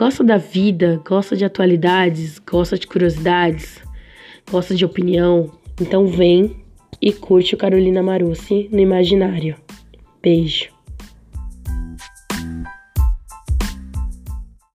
Gosta da vida, gosta de atualidades, gosta de curiosidades, gosta de opinião? Então vem e curte o Carolina Marucci no imaginário. Beijo.